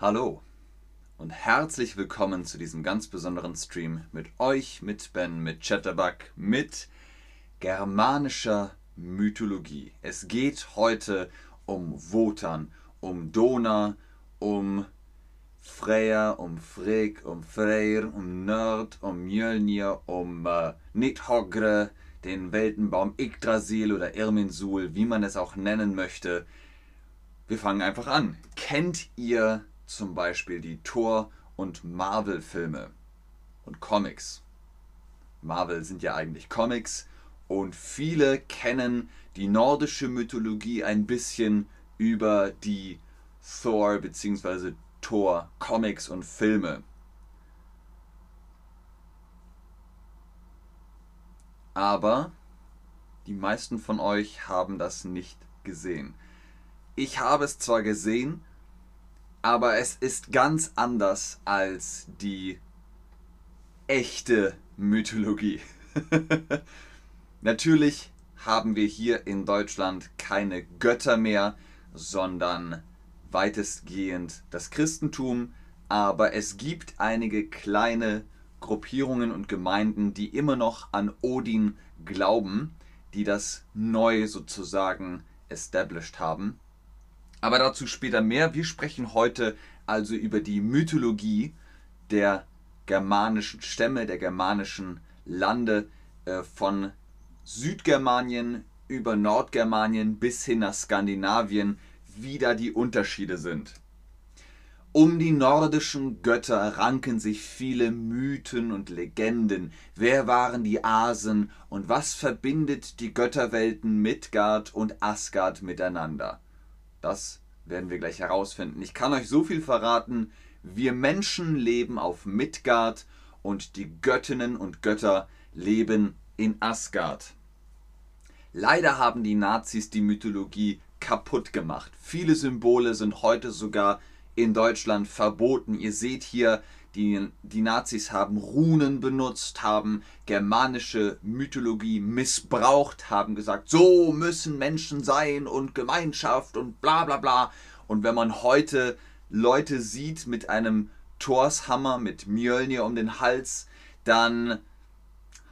Hallo und herzlich willkommen zu diesem ganz besonderen Stream mit euch, mit Ben, mit Chatterbug, mit germanischer Mythologie. Es geht heute um Wotan, um Dona, um Freyr, um Frigg, um Freyr, um Nörd, um Mjölnir, um äh, Nidhogre, den Weltenbaum Yggdrasil oder Irminsul, wie man es auch nennen möchte. Wir fangen einfach an. Kennt ihr zum Beispiel die Thor- und Marvel-Filme und Comics? Marvel sind ja eigentlich Comics und viele kennen die nordische Mythologie ein bisschen über die Thor bzw. Thor Comics und Filme. Aber die meisten von euch haben das nicht gesehen. Ich habe es zwar gesehen, aber es ist ganz anders als die echte Mythologie. Natürlich haben wir hier in Deutschland keine Götter mehr, sondern weitestgehend das Christentum, aber es gibt einige kleine Gruppierungen und Gemeinden, die immer noch an Odin glauben, die das neu sozusagen established haben. Aber dazu später mehr. Wir sprechen heute also über die Mythologie der germanischen Stämme, der germanischen Lande äh, von Südgermanien über Nordgermanien bis hin nach Skandinavien, wie da die Unterschiede sind. Um die nordischen Götter ranken sich viele Mythen und Legenden. Wer waren die Asen und was verbindet die Götterwelten Midgard und Asgard miteinander? Das werden wir gleich herausfinden. Ich kann euch so viel verraten, wir Menschen leben auf Midgard und die Göttinnen und Götter leben in Asgard. Leider haben die Nazis die Mythologie kaputt gemacht. Viele Symbole sind heute sogar in Deutschland verboten. Ihr seht hier, die, die Nazis haben Runen benutzt, haben germanische Mythologie missbraucht, haben gesagt, so müssen Menschen sein und Gemeinschaft und bla bla bla. Und wenn man heute Leute sieht mit einem Torshammer, mit Mjölnir um den Hals, dann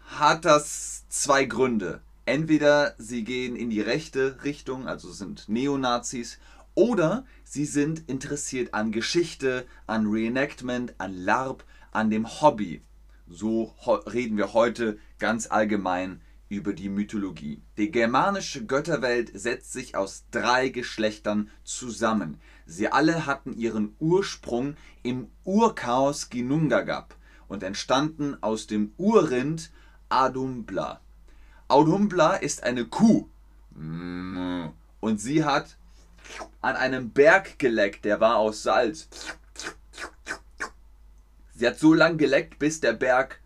hat das zwei Gründe. Entweder sie gehen in die rechte Richtung, also sind Neonazis, oder sie sind interessiert an Geschichte, an Reenactment, an LARP, an dem Hobby. So reden wir heute ganz allgemein über die Mythologie. Die germanische Götterwelt setzt sich aus drei Geschlechtern zusammen. Sie alle hatten ihren Ursprung im Urchaos Ginnungagap und entstanden aus dem Urrind Adumbla. Adumbla ist eine Kuh und sie hat an einem Berg geleckt, der war aus Salz. Sie hat so lange geleckt, bis der Berg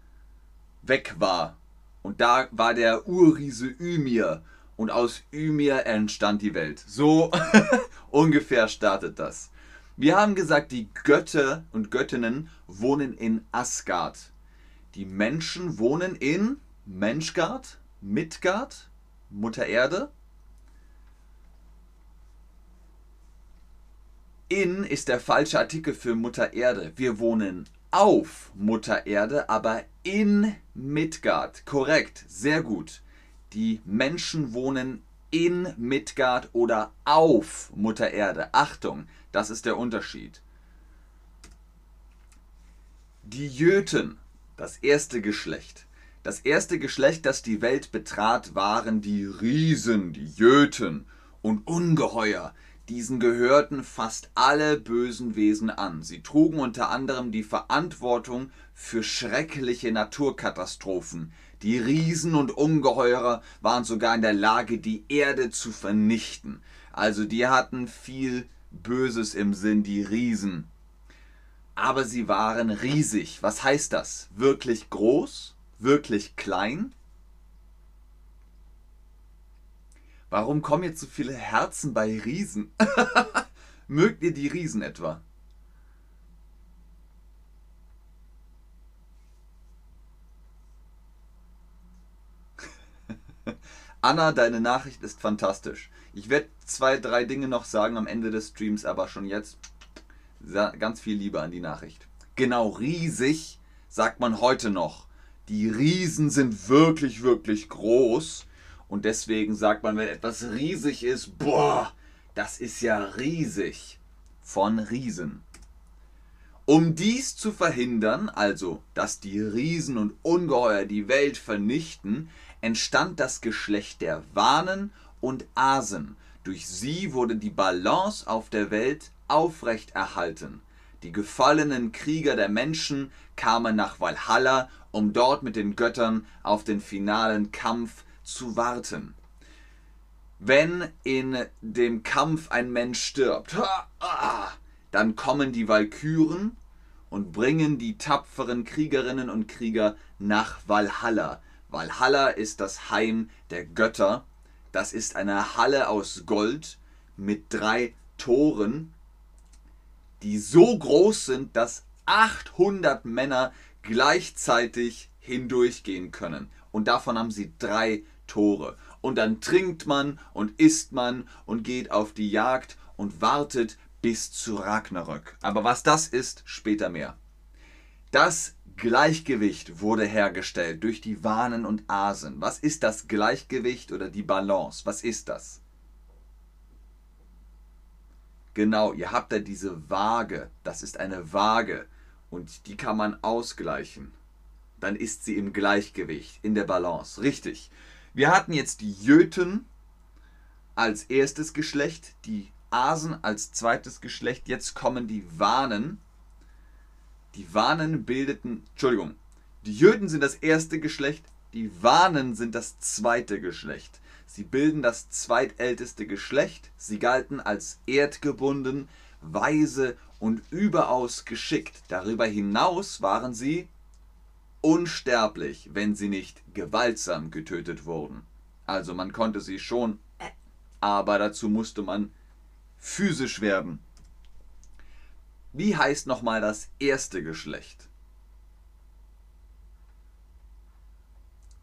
weg war. Und da war der Urriese Ymir. Und aus Ymir entstand die Welt. So ungefähr startet das. Wir haben gesagt, die Götter und Göttinnen wohnen in Asgard. Die Menschen wohnen in Menschgard, Midgard, Mutter Erde In ist der falsche Artikel für Mutter Erde. Wir wohnen auf Mutter Erde, aber in Midgard. Korrekt, sehr gut. Die Menschen wohnen in Midgard oder auf Mutter Erde. Achtung, das ist der Unterschied. Die Jöten, das erste Geschlecht. Das erste Geschlecht, das die Welt betrat, waren die Riesen, die Jöten und Ungeheuer. Diesen gehörten fast alle bösen Wesen an. Sie trugen unter anderem die Verantwortung für schreckliche Naturkatastrophen. Die Riesen und Ungeheurer waren sogar in der Lage, die Erde zu vernichten. Also die hatten viel Böses im Sinn, die Riesen. Aber sie waren riesig. Was heißt das? Wirklich groß? Wirklich klein? Warum kommen jetzt so viele Herzen bei Riesen? Mögt ihr die Riesen etwa? Anna, deine Nachricht ist fantastisch. Ich werde zwei, drei Dinge noch sagen am Ende des Streams, aber schon jetzt Ganz viel Liebe an die Nachricht. Genau, riesig sagt man heute noch. Die Riesen sind wirklich, wirklich groß. Und deswegen sagt man, wenn etwas riesig ist, boah, das ist ja riesig. Von Riesen. Um dies zu verhindern, also dass die Riesen und Ungeheuer die Welt vernichten, entstand das Geschlecht der Wanen und Asen. Durch sie wurde die Balance auf der Welt aufrechterhalten. Die gefallenen Krieger der Menschen kamen nach Valhalla, um dort mit den Göttern auf den finalen Kampf zu warten. Wenn in dem Kampf ein Mensch stirbt, dann kommen die Walküren und bringen die tapferen Kriegerinnen und Krieger nach Valhalla. Valhalla ist das Heim der Götter. Das ist eine Halle aus Gold mit drei Toren, die so groß sind, dass 800 Männer gleichzeitig hindurchgehen können. Und davon haben sie drei Tore. Und dann trinkt man und isst man und geht auf die Jagd und wartet bis zu Ragnarök. Aber was das ist, später mehr. Das Gleichgewicht wurde hergestellt durch die Wanen und Asen. Was ist das Gleichgewicht oder die Balance? Was ist das? Genau, ihr habt da diese Waage. Das ist eine Waage und die kann man ausgleichen. Dann ist sie im Gleichgewicht, in der Balance. Richtig. Wir hatten jetzt die Jöten als erstes Geschlecht, die Asen als zweites Geschlecht. Jetzt kommen die Wanen. Die Wanen bildeten, Entschuldigung, die Jöten sind das erste Geschlecht, die Wanen sind das zweite Geschlecht. Sie bilden das zweitälteste Geschlecht. Sie galten als erdgebunden, weise und überaus geschickt. Darüber hinaus waren sie unsterblich, wenn sie nicht gewaltsam getötet wurden. Also man konnte sie schon, aber dazu musste man physisch werden. Wie heißt nochmal das erste Geschlecht?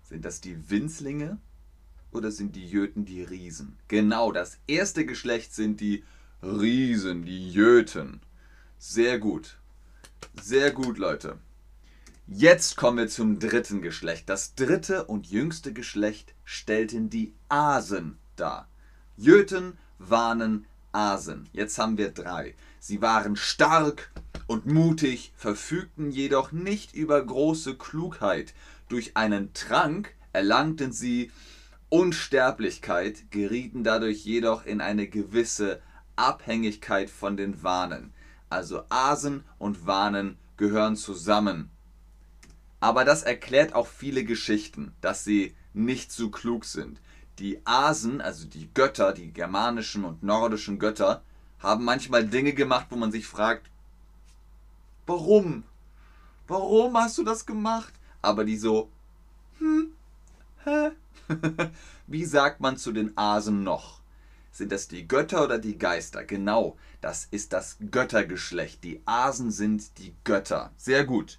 Sind das die Winzlinge? oder sind die Jöten die Riesen? Genau, das erste Geschlecht sind die Riesen, die Jöten. Sehr gut. Sehr gut, Leute. Jetzt kommen wir zum dritten Geschlecht. Das dritte und jüngste Geschlecht stellten die Asen dar. Jöten, Wanen, Asen. Jetzt haben wir drei. Sie waren stark und mutig, verfügten jedoch nicht über große Klugheit. Durch einen Trank erlangten sie Unsterblichkeit gerieten dadurch jedoch in eine gewisse Abhängigkeit von den Wanen. Also Asen und Wanen gehören zusammen. Aber das erklärt auch viele Geschichten, dass sie nicht so klug sind. Die Asen, also die Götter, die germanischen und nordischen Götter, haben manchmal Dinge gemacht, wo man sich fragt, warum? Warum hast du das gemacht? Aber die so, hm, hä? Wie sagt man zu den Asen noch? Sind das die Götter oder die Geister? Genau, das ist das Göttergeschlecht. Die Asen sind die Götter. Sehr gut.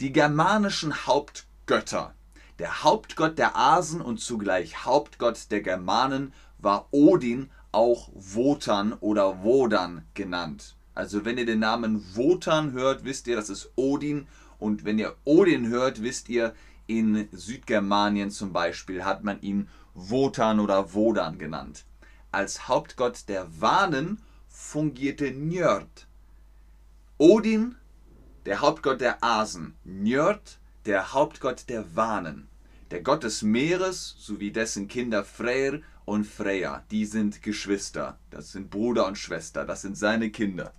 Die germanischen Hauptgötter. Der Hauptgott der Asen und zugleich Hauptgott der Germanen war Odin, auch Wotan oder Wodan genannt. Also wenn ihr den Namen Wotan hört, wisst ihr, das ist Odin. Und wenn ihr Odin hört, wisst ihr, in Südgermanien zum Beispiel hat man ihn Wotan oder Wodan genannt. Als Hauptgott der Wanen fungierte Njörd. Odin, der Hauptgott der Asen. Njörd, der Hauptgott der Wanen. Der Gott des Meeres sowie dessen Kinder Freyr und Freya. Die sind Geschwister. Das sind Bruder und Schwester. Das sind seine Kinder.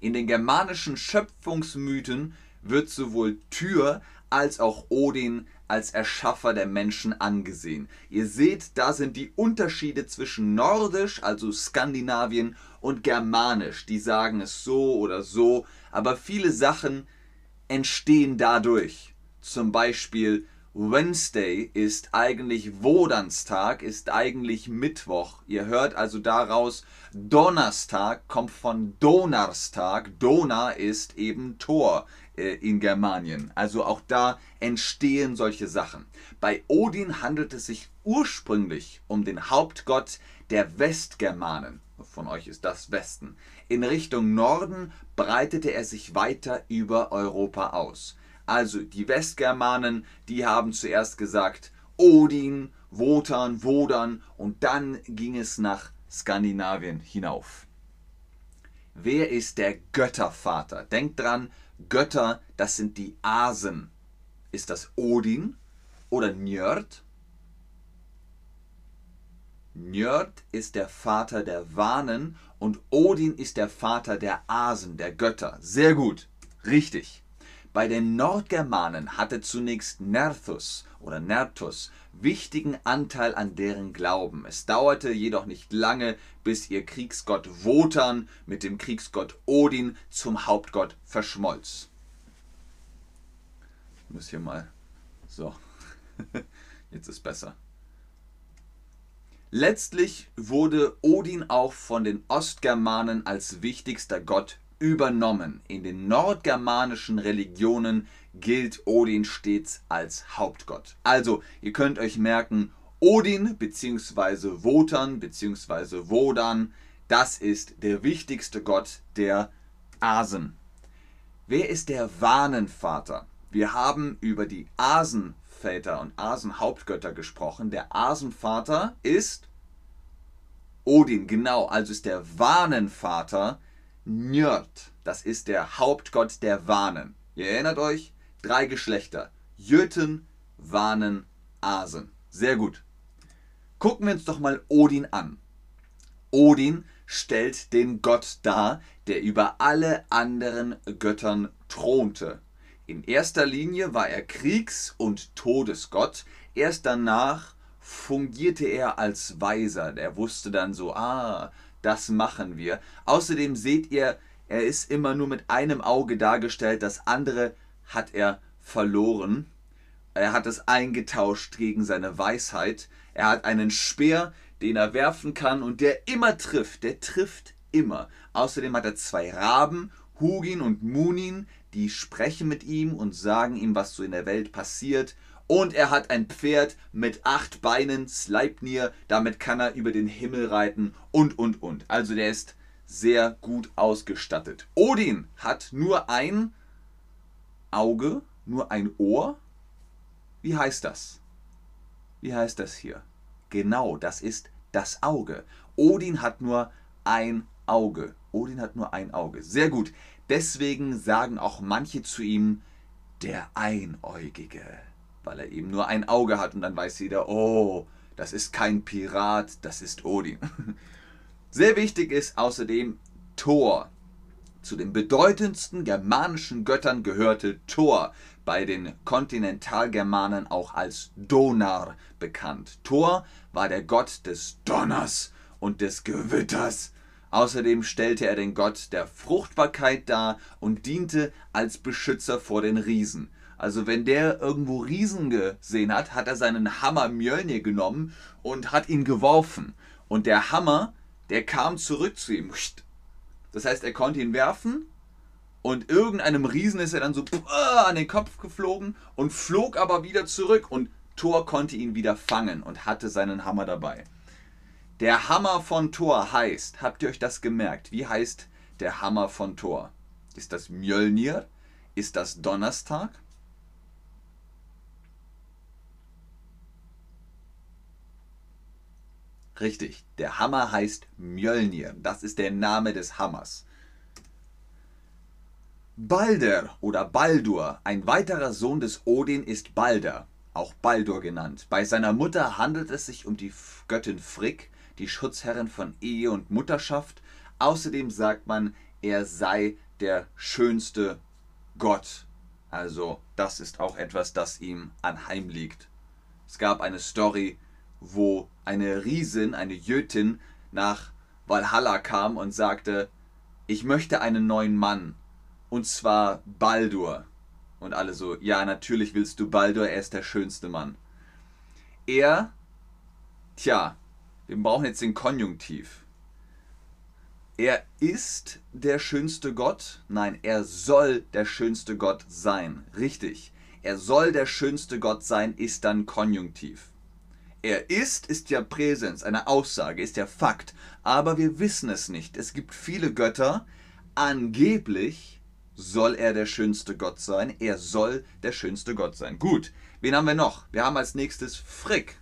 In den germanischen Schöpfungsmythen wird sowohl Tyr als auch Odin als Erschaffer der Menschen angesehen. Ihr seht, da sind die Unterschiede zwischen Nordisch, also Skandinavien, und Germanisch. Die sagen es so oder so, aber viele Sachen entstehen dadurch. Zum Beispiel Wednesday ist eigentlich Wodanstag, ist eigentlich Mittwoch. Ihr hört also daraus, Donnerstag kommt von Donnerstag. Dona ist eben Tor in Germanien. Also auch da entstehen solche Sachen. Bei Odin handelt es sich ursprünglich um den Hauptgott der Westgermanen. von euch ist das Westen. In Richtung Norden breitete er sich weiter über Europa aus. Also die Westgermanen, die haben zuerst gesagt Odin, Wotan, Wodan und dann ging es nach Skandinavien hinauf. Wer ist der Göttervater? Denkt dran, Götter, das sind die Asen. Ist das Odin oder Njörd? Njörd ist der Vater der Wanen und Odin ist der Vater der Asen, der Götter. Sehr gut, richtig. Bei den Nordgermanen hatte zunächst Nerthus oder Nertus wichtigen Anteil an deren Glauben. Es dauerte jedoch nicht lange, bis ihr Kriegsgott Wotan mit dem Kriegsgott Odin zum Hauptgott verschmolz. Ich muss hier mal. So. Jetzt ist besser. Letztlich wurde Odin auch von den Ostgermanen als wichtigster Gott übernommen. In den nordgermanischen Religionen gilt Odin stets als Hauptgott. Also, ihr könnt euch merken, Odin bzw. Wotan bzw. Wodan, das ist der wichtigste Gott der Asen. Wer ist der Wahnenvater? Wir haben über die Asenväter und Asenhauptgötter gesprochen. Der Asenvater ist Odin, genau, also ist der Wahnenvater Njörd, das ist der Hauptgott der Wanen. Ihr erinnert euch? Drei Geschlechter. Jöten, Wanen, Asen. Sehr gut. Gucken wir uns doch mal Odin an. Odin stellt den Gott dar, der über alle anderen Göttern thronte. In erster Linie war er Kriegs- und Todesgott. Erst danach fungierte er als Weiser. Der wusste dann so, ah, das machen wir. Außerdem seht ihr, er ist immer nur mit einem Auge dargestellt, das andere hat er verloren. Er hat es eingetauscht gegen seine Weisheit. Er hat einen Speer, den er werfen kann und der immer trifft. Der trifft immer. Außerdem hat er zwei Raben, Hugin und Munin, die sprechen mit ihm und sagen ihm, was so in der Welt passiert. Und er hat ein Pferd mit acht Beinen, Sleipnir, damit kann er über den Himmel reiten und, und, und. Also der ist sehr gut ausgestattet. Odin hat nur ein Auge, nur ein Ohr. Wie heißt das? Wie heißt das hier? Genau, das ist das Auge. Odin hat nur ein Auge. Odin hat nur ein Auge. Sehr gut. Deswegen sagen auch manche zu ihm der Einäugige weil er eben nur ein Auge hat und dann weiß jeder, oh, das ist kein Pirat, das ist Odin. Sehr wichtig ist außerdem Thor. Zu den bedeutendsten germanischen Göttern gehörte Thor, bei den Kontinentalgermanen auch als Donar bekannt. Thor war der Gott des Donners und des Gewitters. Außerdem stellte er den Gott der Fruchtbarkeit dar und diente als Beschützer vor den Riesen. Also wenn der irgendwo Riesen gesehen hat, hat er seinen Hammer Mjölnir genommen und hat ihn geworfen. Und der Hammer, der kam zurück zu ihm. Das heißt, er konnte ihn werfen und irgendeinem Riesen ist er dann so an den Kopf geflogen und flog aber wieder zurück und Thor konnte ihn wieder fangen und hatte seinen Hammer dabei. Der Hammer von Thor heißt, habt ihr euch das gemerkt? Wie heißt der Hammer von Thor? Ist das Mjölnir? Ist das Donnerstag? Richtig, der Hammer heißt Mjölnir. Das ist der Name des Hammers. Balder oder Baldur, ein weiterer Sohn des Odin, ist Balder, auch Baldur genannt. Bei seiner Mutter handelt es sich um die Göttin Frigg, die Schutzherrin von Ehe und Mutterschaft. Außerdem sagt man, er sei der schönste Gott. Also das ist auch etwas, das ihm anheimliegt. Es gab eine Story, wo eine Riesin, eine Jötin nach Valhalla kam und sagte, ich möchte einen neuen Mann. Und zwar Baldur. Und alle so, ja, natürlich willst du Baldur, er ist der schönste Mann. Er, tja, wir brauchen jetzt den Konjunktiv. Er ist der schönste Gott? Nein, er soll der schönste Gott sein. Richtig. Er soll der schönste Gott sein, ist dann Konjunktiv. Er ist, ist ja Präsenz, eine Aussage, ist ja Fakt. Aber wir wissen es nicht. Es gibt viele Götter. Angeblich soll er der schönste Gott sein. Er soll der schönste Gott sein. Gut, wen haben wir noch? Wir haben als nächstes Frick.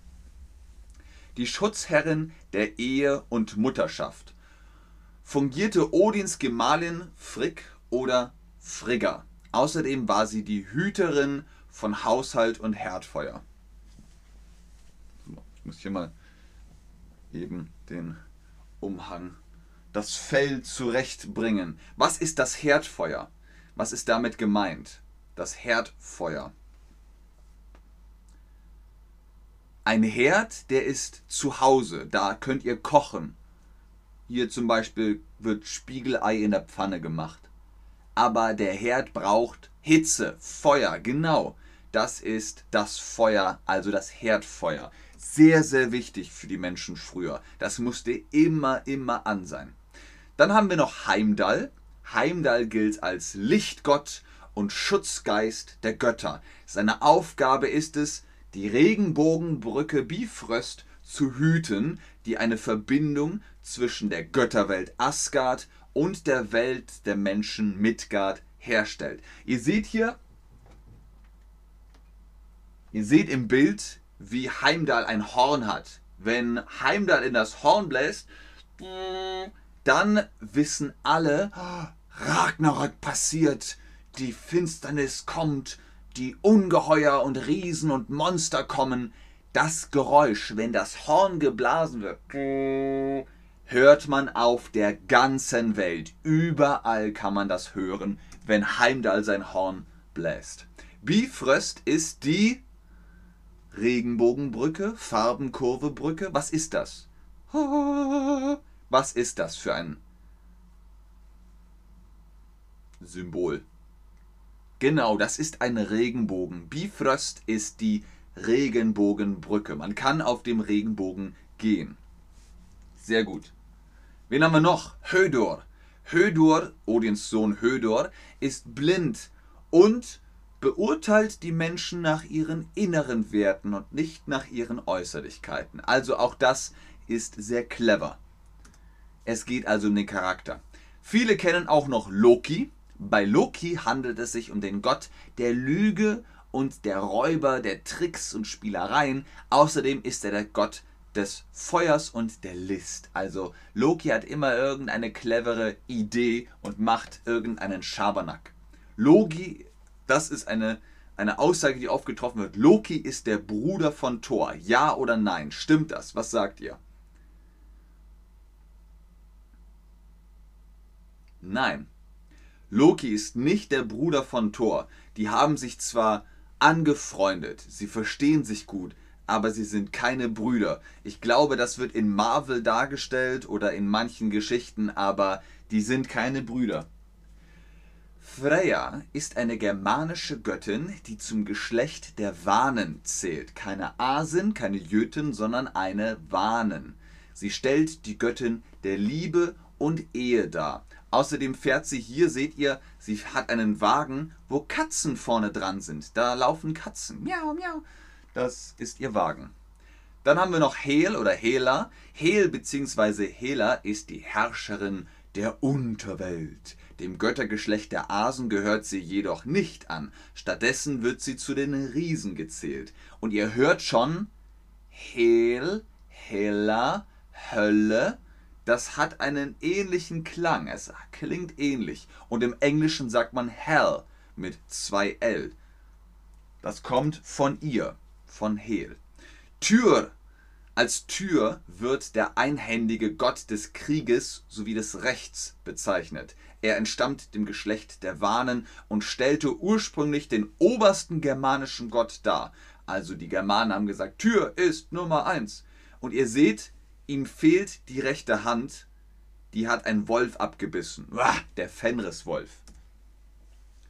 Die Schutzherrin der Ehe und Mutterschaft. Fungierte Odins Gemahlin Frick oder Frigga. Außerdem war sie die Hüterin von Haushalt und Herdfeuer. Ich muss hier mal eben den Umhang, das Fell zurechtbringen. Was ist das Herdfeuer? Was ist damit gemeint? Das Herdfeuer. Ein Herd, der ist zu Hause, da könnt ihr kochen. Hier zum Beispiel wird Spiegelei in der Pfanne gemacht. Aber der Herd braucht Hitze, Feuer, genau. Das ist das Feuer, also das Herdfeuer. Sehr, sehr wichtig für die Menschen früher. Das musste immer, immer an sein. Dann haben wir noch Heimdall. Heimdall gilt als Lichtgott und Schutzgeist der Götter. Seine Aufgabe ist es, die Regenbogenbrücke Bifröst zu hüten, die eine Verbindung zwischen der Götterwelt Asgard und der Welt der Menschen Midgard herstellt. Ihr seht hier, ihr seht im Bild, wie Heimdall ein Horn hat. Wenn Heimdall in das Horn bläst, dann wissen alle, Ragnarök passiert, die Finsternis kommt, die Ungeheuer und Riesen und Monster kommen. Das Geräusch, wenn das Horn geblasen wird, hört man auf der ganzen Welt. Überall kann man das hören, wenn Heimdall sein Horn bläst. Bifröst ist die Regenbogenbrücke, Farbenkurvebrücke. Was ist das? Was ist das für ein Symbol? Genau, das ist ein Regenbogen. Bifröst ist die Regenbogenbrücke. Man kann auf dem Regenbogen gehen. Sehr gut. Wen haben wir noch? Hödor. Hödor, Odins Sohn Hödor, ist blind und beurteilt die Menschen nach ihren inneren Werten und nicht nach ihren Äußerlichkeiten. Also auch das ist sehr clever. Es geht also um den Charakter. Viele kennen auch noch Loki. Bei Loki handelt es sich um den Gott der Lüge und der Räuber, der Tricks und Spielereien. Außerdem ist er der Gott des Feuers und der List. Also Loki hat immer irgendeine clevere Idee und macht irgendeinen Schabernack. Loki das ist eine, eine Aussage, die oft getroffen wird. Loki ist der Bruder von Thor. Ja oder nein? Stimmt das? Was sagt ihr? Nein. Loki ist nicht der Bruder von Thor. Die haben sich zwar angefreundet, sie verstehen sich gut, aber sie sind keine Brüder. Ich glaube, das wird in Marvel dargestellt oder in manchen Geschichten, aber die sind keine Brüder. Freya ist eine germanische Göttin, die zum Geschlecht der Wanen zählt. Keine Asin, keine Jötin, sondern eine Wanen. Sie stellt die Göttin der Liebe und Ehe dar. Außerdem fährt sie hier, seht ihr, sie hat einen Wagen, wo Katzen vorne dran sind. Da laufen Katzen. Miau, miau. Das ist ihr Wagen. Dann haben wir noch Hel oder Hela. Hel bzw. Hela ist die Herrscherin der Unterwelt. Dem Göttergeschlecht der Asen gehört sie jedoch nicht an. Stattdessen wird sie zu den Riesen gezählt. Und ihr hört schon, Hel, Hela, Hölle, das hat einen ähnlichen Klang. Es klingt ähnlich. Und im Englischen sagt man Hell mit zwei L. Das kommt von ihr, von Hel. Tür als Tür wird der einhändige Gott des Krieges sowie des Rechts bezeichnet. Er entstammt dem Geschlecht der Wanen und stellte ursprünglich den obersten germanischen Gott dar. Also die Germanen haben gesagt, Tür ist Nummer eins. Und ihr seht, ihm fehlt die rechte Hand, die hat ein Wolf abgebissen. Der Fenriswolf.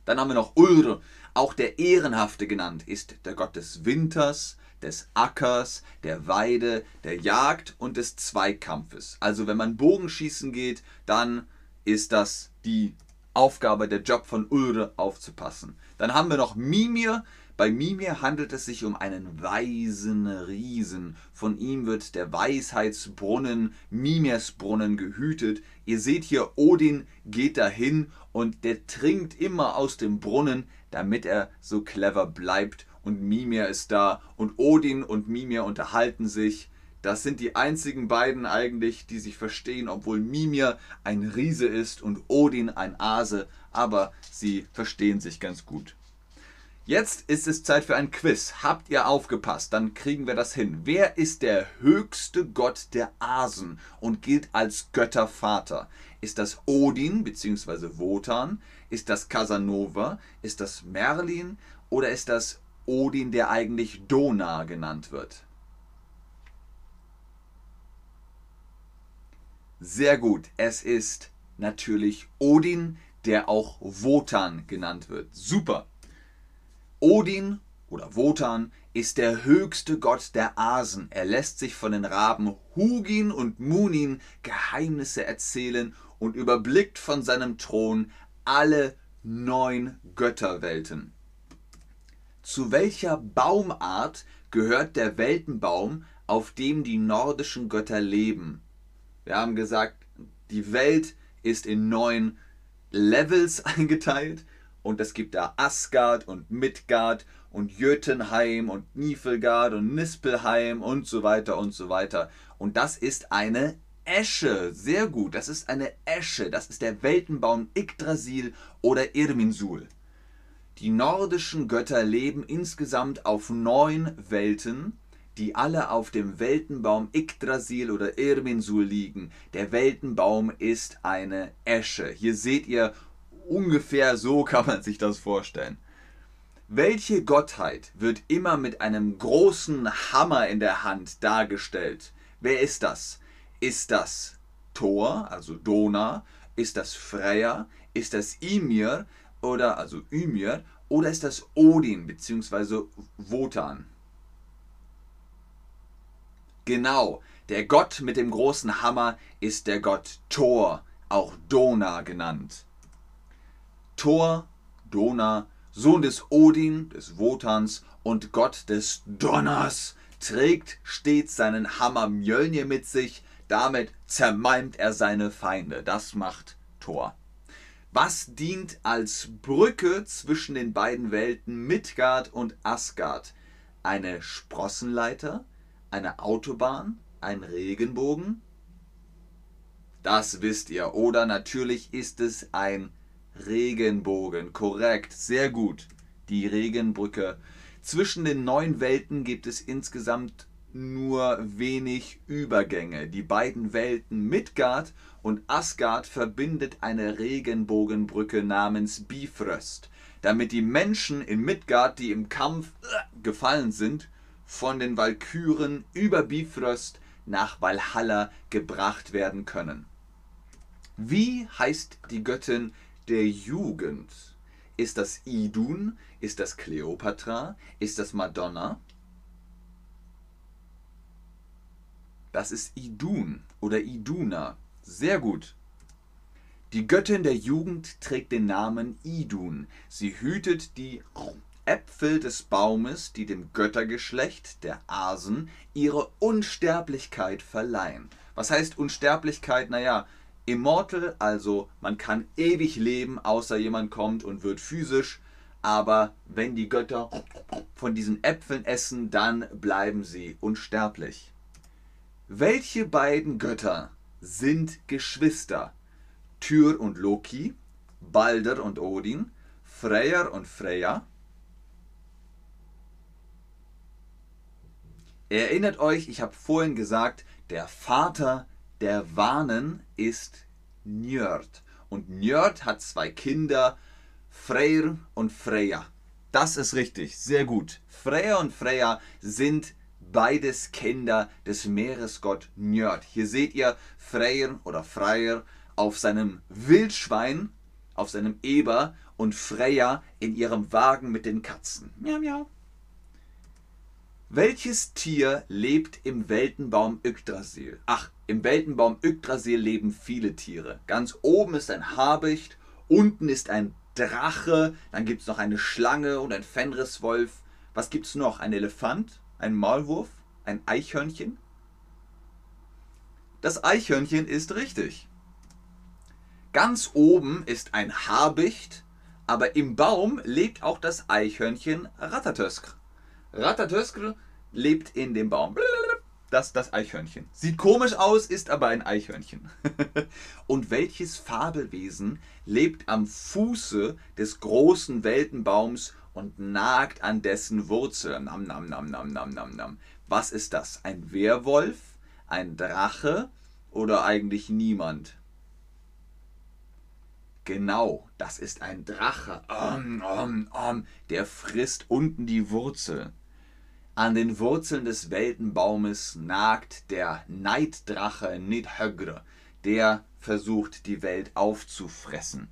Dann haben wir noch Ulr, auch der Ehrenhafte genannt, ist der Gott des Winters, des Ackers, der Weide, der Jagd und des Zweikampfes. Also wenn man Bogenschießen geht, dann ist das die Aufgabe, der Job von Ulre aufzupassen. Dann haben wir noch Mimir. Bei Mimir handelt es sich um einen weisen Riesen. Von ihm wird der Weisheitsbrunnen, Mimirsbrunnen, gehütet. Ihr seht hier, Odin geht dahin und der trinkt immer aus dem Brunnen, damit er so clever bleibt. Und Mimir ist da und Odin und Mimir unterhalten sich. Das sind die einzigen beiden eigentlich, die sich verstehen, obwohl Mimir ein Riese ist und Odin ein Ase, aber sie verstehen sich ganz gut. Jetzt ist es Zeit für ein Quiz. Habt ihr aufgepasst? Dann kriegen wir das hin. Wer ist der höchste Gott der Asen und gilt als Göttervater? Ist das Odin bzw. Wotan? Ist das Casanova? Ist das Merlin? Oder ist das Odin, der eigentlich Dona genannt wird? Sehr gut. Es ist natürlich Odin, der auch Wotan genannt wird. Super. Odin oder Wotan ist der höchste Gott der Asen. Er lässt sich von den Raben Hugin und Munin Geheimnisse erzählen und überblickt von seinem Thron alle neun Götterwelten. Zu welcher Baumart gehört der Weltenbaum, auf dem die nordischen Götter leben? Wir haben gesagt, die Welt ist in neun Levels eingeteilt und es gibt da Asgard und Midgard und Jötunheim und Niflgard und Nispelheim und so weiter und so weiter. Und das ist eine Esche. Sehr gut, das ist eine Esche. Das ist der Weltenbaum Yggdrasil oder Irminsul. Die nordischen Götter leben insgesamt auf neun Welten, die alle auf dem Weltenbaum Yggdrasil oder Irminsul liegen. Der Weltenbaum ist eine Esche. Hier seht ihr ungefähr so kann man sich das vorstellen. Welche Gottheit wird immer mit einem großen Hammer in der Hand dargestellt? Wer ist das? Ist das Thor, also Dona? Ist das Freya? Ist das Ymir oder also Ymir? Oder ist das Odin bzw. Wotan? Genau, der Gott mit dem großen Hammer ist der Gott Thor, auch Dona genannt. Thor, Dona, Sohn des Odin, des Wotans und Gott des Donners, trägt stets seinen Hammer Mjölnir mit sich, damit zermalmt er seine Feinde. Das macht Thor. Was dient als Brücke zwischen den beiden Welten Midgard und Asgard? Eine Sprossenleiter, eine Autobahn, ein Regenbogen? Das wisst ihr. Oder natürlich ist es ein Regenbogen. Korrekt, sehr gut. Die Regenbrücke. Zwischen den neun Welten gibt es insgesamt nur wenig Übergänge. Die beiden Welten Midgard und Asgard verbindet eine Regenbogenbrücke namens Bifröst, damit die Menschen in Midgard, die im Kampf äh, gefallen sind, von den Walküren über Bifröst nach Valhalla gebracht werden können. Wie heißt die Göttin der Jugend. Ist das Idun? Ist das Kleopatra? Ist das Madonna? Das ist Idun oder Iduna. Sehr gut. Die Göttin der Jugend trägt den Namen Idun. Sie hütet die Äpfel des Baumes, die dem Göttergeschlecht der Asen ihre Unsterblichkeit verleihen. Was heißt Unsterblichkeit? Naja, Immortal, also man kann ewig leben, außer jemand kommt und wird physisch. Aber wenn die Götter von diesen Äpfeln essen, dann bleiben sie unsterblich. Welche beiden Götter sind Geschwister? Tyr und Loki, Balder und Odin, Freyr und Freya? Erinnert euch, ich habe vorhin gesagt, der Vater der Wanen ist Njörd. Und Njörd hat zwei Kinder, Freyr und Freya. Das ist richtig, sehr gut. Freya und Freya sind beides Kinder des Meeresgott Njörd. Hier seht ihr Freyr oder Freyr auf seinem Wildschwein, auf seinem Eber und Freya in ihrem Wagen mit den Katzen. Miau, miau. Welches Tier lebt im Weltenbaum Yggdrasil? Ach, im Weltenbaum Yggdrasil leben viele Tiere. Ganz oben ist ein Habicht, unten ist ein Drache, dann gibt es noch eine Schlange und ein Fenriswolf. Was gibt es noch? Ein Elefant, ein Maulwurf, ein Eichhörnchen? Das Eichhörnchen ist richtig. Ganz oben ist ein Habicht, aber im Baum lebt auch das Eichhörnchen Ratatöskr. Ratatöskr lebt in dem Baum. Das das Eichhörnchen. Sieht komisch aus, ist aber ein Eichhörnchen. Und welches Fabelwesen lebt am Fuße des großen Weltenbaums und nagt an dessen Wurzel? Nam, nam, nam, nam, nam, nam, nam. Was ist das? Ein Werwolf? Ein Drache? Oder eigentlich niemand? Genau, das ist ein Drache. Um, um, um, der frisst unten die Wurzel. An den Wurzeln des Weltenbaumes nagt der Neiddrache Nidhögr, der versucht, die Welt aufzufressen.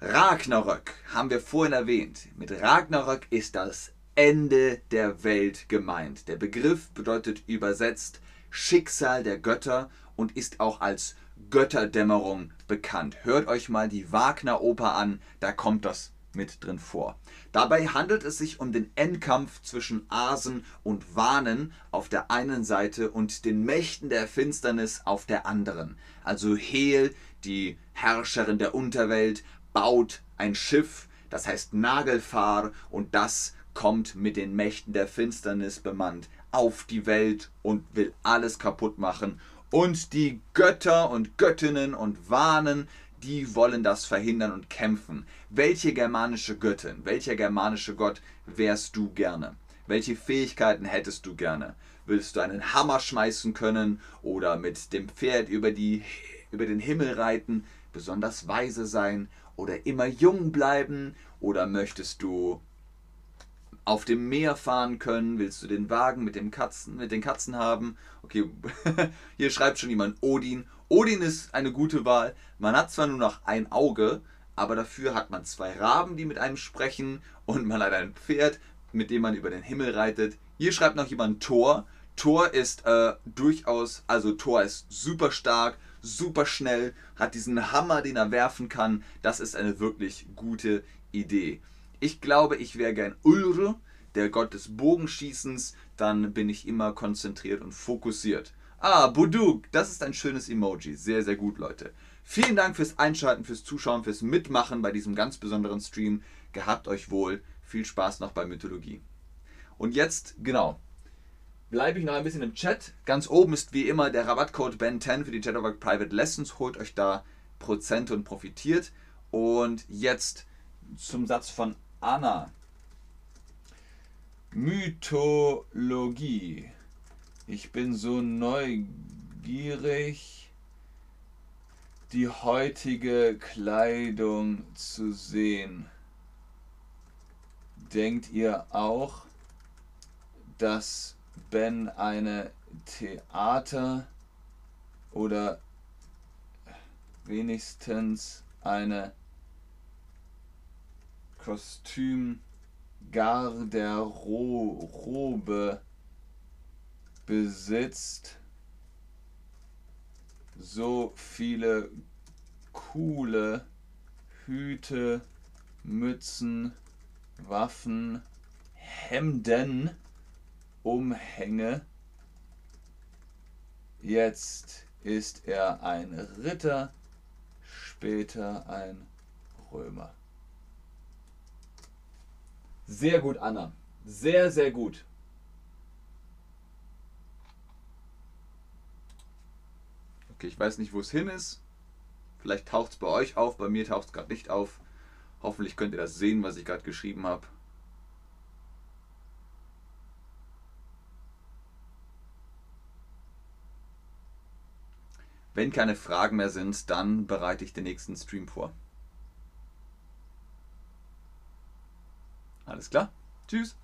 Ragnarök haben wir vorhin erwähnt. Mit Ragnarök ist das Ende der Welt gemeint. Der Begriff bedeutet übersetzt Schicksal der Götter und ist auch als Götterdämmerung bekannt. Hört euch mal die Wagner-Oper an, da kommt das mit drin vor. Dabei handelt es sich um den Endkampf zwischen Asen und Wanen auf der einen Seite und den Mächten der Finsternis auf der anderen. Also Hel, die Herrscherin der Unterwelt, baut ein Schiff, das heißt Nagelfahr, und das kommt mit den Mächten der Finsternis bemannt auf die Welt und will alles kaputt machen und die Götter und Göttinnen und Wahnen, die wollen das verhindern und kämpfen. Welche germanische Göttin, welcher germanische Gott wärst du gerne? Welche Fähigkeiten hättest du gerne? Willst du einen Hammer schmeißen können oder mit dem Pferd über, die, über den Himmel reiten, besonders weise sein oder immer jung bleiben? Oder möchtest du auf dem Meer fahren können? Willst du den Wagen mit, dem Katzen, mit den Katzen haben? Okay, hier schreibt schon jemand Odin. Odin ist eine gute Wahl. Man hat zwar nur noch ein Auge, aber dafür hat man zwei Raben, die mit einem sprechen und man hat ein Pferd, mit dem man über den Himmel reitet. Hier schreibt noch jemand Thor. Thor ist äh, durchaus, also Thor ist super stark, super schnell, hat diesen Hammer, den er werfen kann. Das ist eine wirklich gute Idee. Ich glaube, ich wäre gern Ulre, der Gott des Bogenschießens. Dann bin ich immer konzentriert und fokussiert. Ah, Buduk, das ist ein schönes Emoji. Sehr, sehr gut, Leute. Vielen Dank fürs Einschalten, fürs Zuschauen, fürs Mitmachen bei diesem ganz besonderen Stream. Gehabt euch wohl. Viel Spaß noch bei Mythologie. Und jetzt, genau, bleibe ich noch ein bisschen im Chat. Ganz oben ist wie immer der Rabattcode BEN10 für die Chatterwork Private Lessons. Holt euch da Prozente und profitiert. Und jetzt zum Satz von Anna. Mythologie. Ich bin so neugierig, die heutige Kleidung zu sehen. Denkt ihr auch, dass Ben eine Theater oder wenigstens eine Kostümgarderobe besitzt. So viele coole Hüte, Mützen, Waffen, Hemden, Umhänge. Jetzt ist er ein Ritter, später ein Römer. Sehr gut, Anna. Sehr, sehr gut. Okay, ich weiß nicht, wo es hin ist. Vielleicht taucht es bei euch auf. Bei mir taucht es gerade nicht auf. Hoffentlich könnt ihr das sehen, was ich gerade geschrieben habe. Wenn keine Fragen mehr sind, dann bereite ich den nächsten Stream vor. Alles klar? Tschüss.